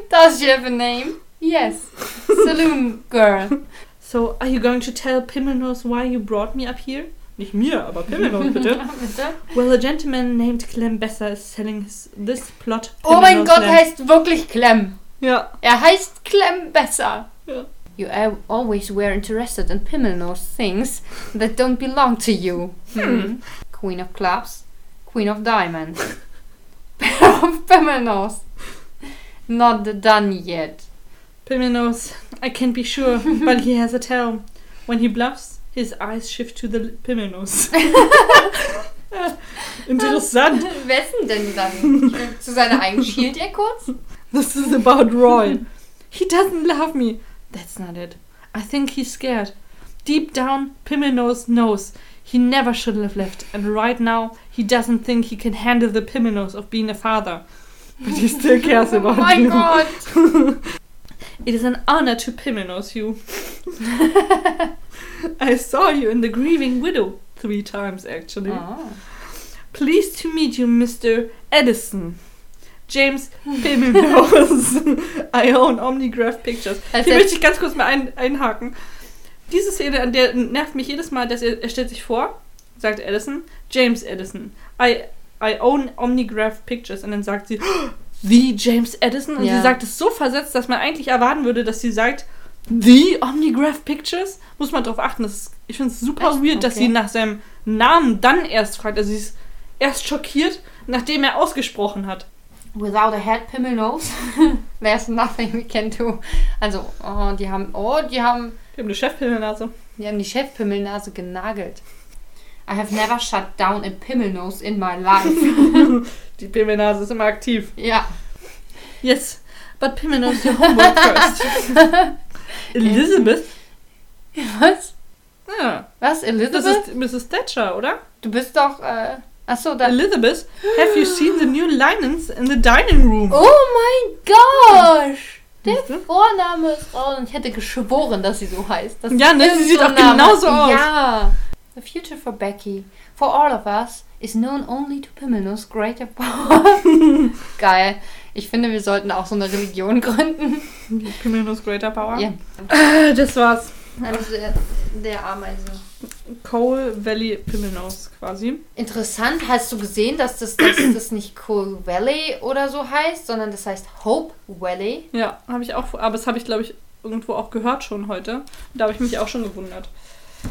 Does she have a name? Yes. Saloon girl. So, are you going to tell Pimmelnose why you brought me up here? Nicht mir, aber Pimmelnose bitte. Bitte? Well, a gentleman named Clem Besser is selling his, this plot. Oh mein Pimmelnose Gott, land. heißt wirklich Clem. Ja. Er heißt Clem besser. Ja. You always were interested in Pimmelnose things that don't belong to you. Hmm. Queen of clubs, Queen of diamonds, Pair of Pimmelnose. Not done yet. Pimmelnose, I can't be sure, but he has a tell. When he bluffs, his eyes shift to the Pimmelnose. Interessant. Ist denn dann? Zu seiner eigenen Schielt er kurz? This is about Roy. he doesn't love me. That's not it. I think he's scared. Deep down, Pimmelnose knows he never should have left, and right now he doesn't think he can handle the Pimmelnose of being a father. But he still cares Oh about mein you. It is an honor to Pimmelnose you. I saw you in the Grieving Widow three times, actually. Oh. Pleased to meet you, Mr. Edison. James Pimmelnose. I own Omnigraph Pictures. Also Hier er- möchte ich ganz kurz mal ein, einhaken. Diese Szene, an der nervt mich jedes Mal, dass er, er stellt sich vor, sagt Edison, James Edison. I, I own Omnigraph Pictures. Und dann sagt sie, "Oh, The James Edison? Und Ja. sie sagt es so versetzt, dass man eigentlich erwarten würde, dass sie sagt, The Omnigraph Pictures? Muss man darauf achten. Das ist, ich finde es super Echt? weird, dass Okay. sie nach seinem Namen dann erst fragt. Also sie ist erst schockiert, nachdem er ausgesprochen hat. Without a head Pimmelnose, there's nothing we can do. Also, oh, die haben, oh, die haben, Wir haben eine Chefpimmelnase. die haben die Chefpimmelnase genagelt. I have never shut down a Pimmelnose in my life. Die Pimmelnase ist immer aktiv. ja. Yes, but Pimmelnose, your homework first. Elizabeth? Was? Ja, Was, das Elizabeth? ist Mrs. Thatcher, oder? Du bist doch, äh, achso, da. Elizabeth, have you seen the new linens in the dining room? Oh mein Gosh! Der? Vorname ist raus und ich hätte geschworen, dass sie so heißt. Das Ja, ne, sie sieht so auch genauso aus. Ja. The future for Becky, for all of us, is known only to Pimmelnus greater power. Geil. Ich finde, wir sollten auch so eine Religion gründen. Pimmelnose Greater Power. Ja. Äh, Das war's. Also der, der Ameise. Coal Valley Pimmelnose quasi. Interessant, hast du gesehen, dass das, dass das nicht Coal Valley oder so heißt, sondern das heißt Hope Valley? Ja, habe ich auch, aber das habe ich glaube ich irgendwo auch gehört schon heute. Da habe ich mich auch schon gewundert.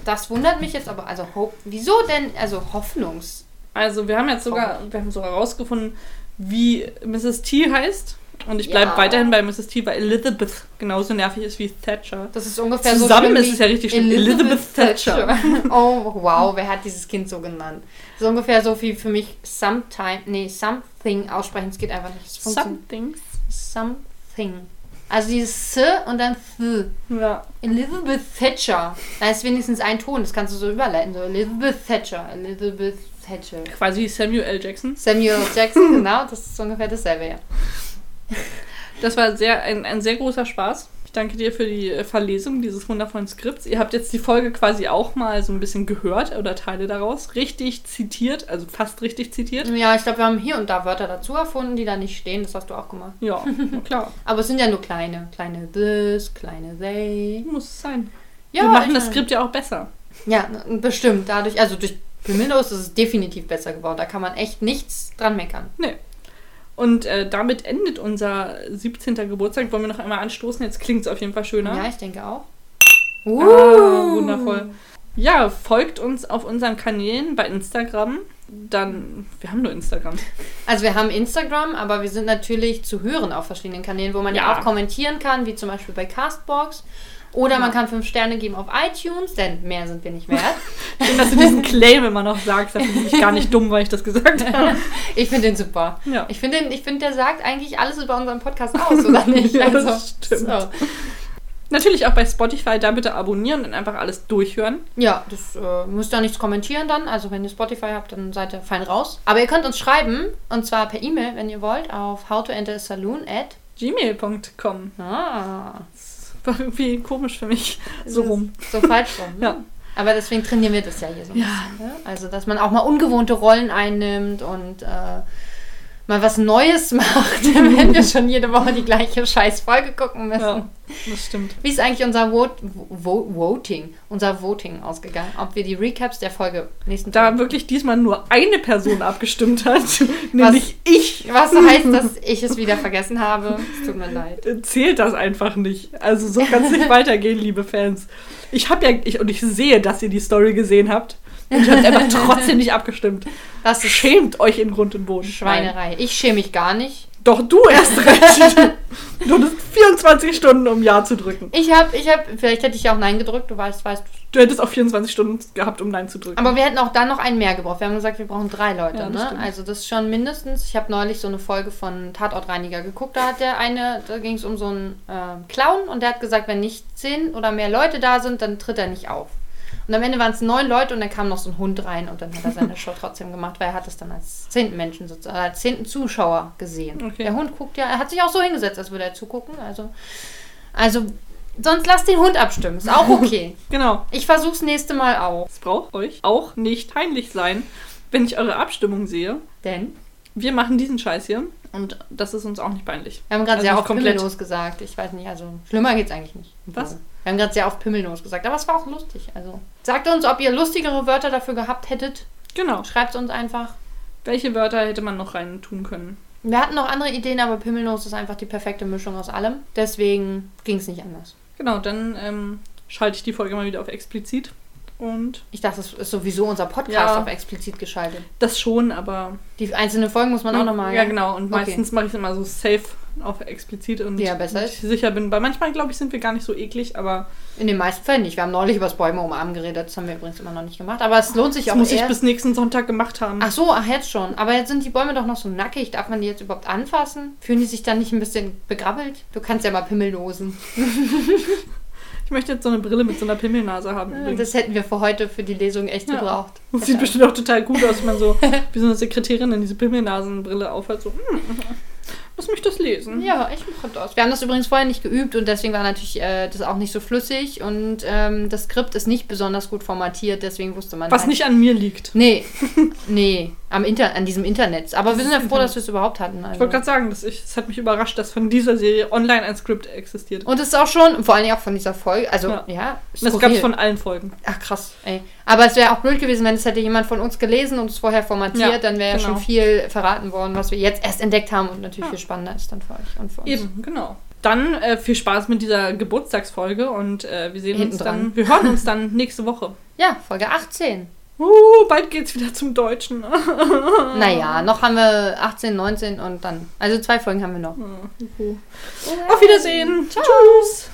Das wundert mich jetzt aber. Also, Hope, wieso denn? Also, Hoffnungs. Also, wir haben jetzt sogar, wir haben sogar rausgefunden, wie Mrs. T heißt. Und ich bleibe Ja. weiterhin bei Mrs. T, weil Elizabeth genauso nervig ist wie Thatcher. Das ist ungefähr Zusammen so. schlimm ist es ja richtig schlimm. Elizabeth Thatcher. oh, wow, wer hat dieses Kind so genannt? Ist ungefähr so viel für mich sometime, nee, something aussprechen. Es geht einfach nicht. Somethings. Something. Also dieses S und dann Th. Ja. Elizabeth Thatcher. Da ist wenigstens ein Ton, das kannst du so überleiten. So Elizabeth Thatcher. Elizabeth Thatcher. Quasi Samuel L. Jackson. Samuel Jackson, genau, das ist ungefähr dasselbe, ja. Das war sehr, ein, ein sehr großer Spaß. Ich danke dir für die äh, Verlesung dieses wundervollen Skripts. Ihr habt jetzt die Folge quasi auch mal so ein bisschen gehört oder Teile daraus. Richtig zitiert, also fast richtig zitiert. Ja, ich glaube, wir haben hier und da Wörter dazu erfunden, die da nicht stehen. Das hast du auch gemacht. Ja, klar. Aber es sind ja nur kleine. Kleine this, kleine they. Muss es sein. Ja, Wir machen das Skript ja auch besser. Ja, bestimmt. Dadurch, also durch Pimmellos ist es definitiv besser geworden. Da kann man echt nichts dran meckern. Nee. Und äh, damit endet unser 17. Geburtstag. Wollen wir noch einmal anstoßen? Jetzt klingt es auf jeden Fall schöner. Ja, ich denke auch. Ah, Uh. wundervoll. Ja, folgt uns auf unseren Kanälen bei Instagram. Dann, wir haben nur Instagram. Also wir haben Instagram, aber wir sind natürlich zu hören auf verschiedenen Kanälen, wo man ja, Ja. auch kommentieren kann, wie zum Beispiel bei Castbox. Oder man kann fünf Sterne geben auf iTunes, denn mehr sind wir nicht wert. Schön, dass du diesen Claim immer noch sagst. Da finde ich gar nicht dumm, weil ich das gesagt habe. Ich finde den super. Ja. Ich finde, ich finde, der sagt eigentlich alles über unseren Podcast aus, oder nicht? Ja, das Also, stimmt. So. Natürlich auch bei Spotify, da bitte abonnieren und einfach alles durchhören. Ja, das äh, müsst ihr nichts kommentieren dann. Also wenn ihr Spotify habt, dann seid ihr fein raus. Aber ihr könnt uns schreiben, und zwar per E-Mail, wenn ihr wollt, auf howtoentersaloon at gmail.com. ah, War irgendwie komisch für mich. So rum. So falsch rum. ne? Ja. Aber deswegen trainieren wir das ja hier so ein Ja. bisschen. Ne? Also, dass man auch mal ungewohnte Rollen einnimmt und äh, mal was Neues macht, wenn wir schon jede Woche die gleiche scheiß Folge gucken müssen. Ja, das stimmt. Wie ist eigentlich unser Vote, Vo Voting, unser Voting ausgegangen? Ob wir die Recaps der Folge nächsten Da Folge- wirklich diesmal nur eine Person abgestimmt hat, nämlich ich, Was heißt, dass ich es wieder vergessen habe? Es tut mir leid. zählt das einfach nicht. Also so kann es nicht weitergehen, liebe Fans. Ich habe ja, ich, und ich sehe, dass ihr die Story gesehen habt. Und ich habe einfach trotzdem nicht abgestimmt. Das ist Schämt euch in Grund und Boden. Schweinerei. Ich schäme mich gar nicht. Doch du erst recht. du hattest 24 Stunden, um Ja zu drücken. Ich habe, ich habe, vielleicht hätte ich ja auch Nein gedrückt, du weißt, weißt Du hättest auch 24 Stunden gehabt, um Nein zu drücken. Aber wir hätten auch dann noch einen mehr gebraucht. Wir haben gesagt, wir brauchen drei Leute. Ja, das ne? Also das ist schon mindestens. Ich habe neulich so eine Folge von Tatortreiniger geguckt. Da hat der eine, da ging es um so einen ähm, Clown und der hat gesagt, wenn nicht zehn oder mehr Leute da sind, dann tritt er nicht auf. Und am Ende waren es neun Leute und dann kam noch so ein Hund rein und dann hat er seine Show trotzdem gemacht, weil er hat es dann als zehnten Menschen sozusagen, als zehnten Zuschauer gesehen. Okay. Der Hund guckt ja, er hat sich auch so hingesetzt, als würde er zugucken. Also, also sonst lasst den Hund abstimmen. Ist auch okay. genau. Ich versuch's nächste Mal auch. Es braucht euch auch nicht peinlich sein, wenn ich eure Abstimmung sehe. Denn Wir machen diesen Scheiß hier und das ist uns auch nicht peinlich. Wir haben gerade Also sehr oft komplett. Pimmellos gesagt. Ich weiß nicht, also schlimmer geht's eigentlich nicht. Was? Wir haben gerade sehr oft Pimmellos gesagt, aber es war auch lustig. Also sagt uns, ob ihr lustigere Wörter dafür gehabt hättet. Genau. Schreibt uns einfach. Welche Wörter hätte man noch rein tun können? Wir hatten noch andere Ideen, aber Pimmellos ist einfach die perfekte Mischung aus allem. Deswegen ging es nicht anders. Genau, dann ähm, schalte ich die Folge mal wieder auf explizit. Und Ich dachte, das ist sowieso unser Podcast Ja. auf explizit geschaltet. das schon, aber. Die einzelnen Folgen muss man auch nochmal. Ja, genau. Und Okay. meistens mache ich es immer so safe auf explizit und Ja, besser ich sicher bin. Weil manchmal, glaube ich, sind wir gar nicht so eklig, aber In den meisten Fällen nicht. Wir haben neulich über das Bäume umarmen geredet. Das haben wir übrigens immer noch nicht gemacht. Aber es lohnt sich das auch muss ich eher. bis nächsten Sonntag gemacht haben. Ach so, ach jetzt schon. Aber jetzt sind die Bäume doch noch so nackig. Darf man die jetzt überhaupt anfassen? Fühlen die sich dann nicht ein bisschen begrabbelt? Du kannst ja mal Pimmel losen. Ich möchte jetzt so eine Brille mit so einer Pimmelnase haben. übrigens. Das hätten wir für heute für die Lesung echt Ja. gebraucht. Das sieht bestimmt auch total gut aus, wenn man so wie so eine Sekretärin in diese Pimmelnasenbrille aufhört. So, hm, lass mich das lesen. Ja, ich mache das. Wir haben das übrigens vorher nicht geübt und deswegen war natürlich äh, das auch nicht so flüssig und ähm, das Skript ist nicht besonders gut formatiert, deswegen wusste man Was halt- nicht an mir liegt. Nee, nee, am Inter an diesem Internet. Aber wir sind ja froh, dass wir es überhaupt hatten. Also. Ich wollte gerade sagen, dass ich, es hat mich überrascht, dass von dieser Serie online ein Skript existiert. Und es ist auch schon, vor allen Dingen auch von dieser Folge, also Ja. ja, das gab es von allen Folgen. Ach krass, ey. Aber es wäre auch blöd gewesen, wenn es hätte jemand von uns gelesen und es vorher formatiert, Ja, dann wäre ja genau. schon viel verraten worden, was wir jetzt erst entdeckt haben und natürlich Ja. viel spannender ist dann für euch und für uns. Eben, genau. Dann äh, viel Spaß mit dieser Geburtstagsfolge und äh, wir sehen Hinten uns dran. dann, wir hören uns dann nächste Woche. Ja, Folge 18. Uh, bald geht's wieder zum Deutschen. Naja, noch haben wir 18, 19 und dann. Also zwei Folgen haben wir noch. Auf Wiedersehen. Tschüss.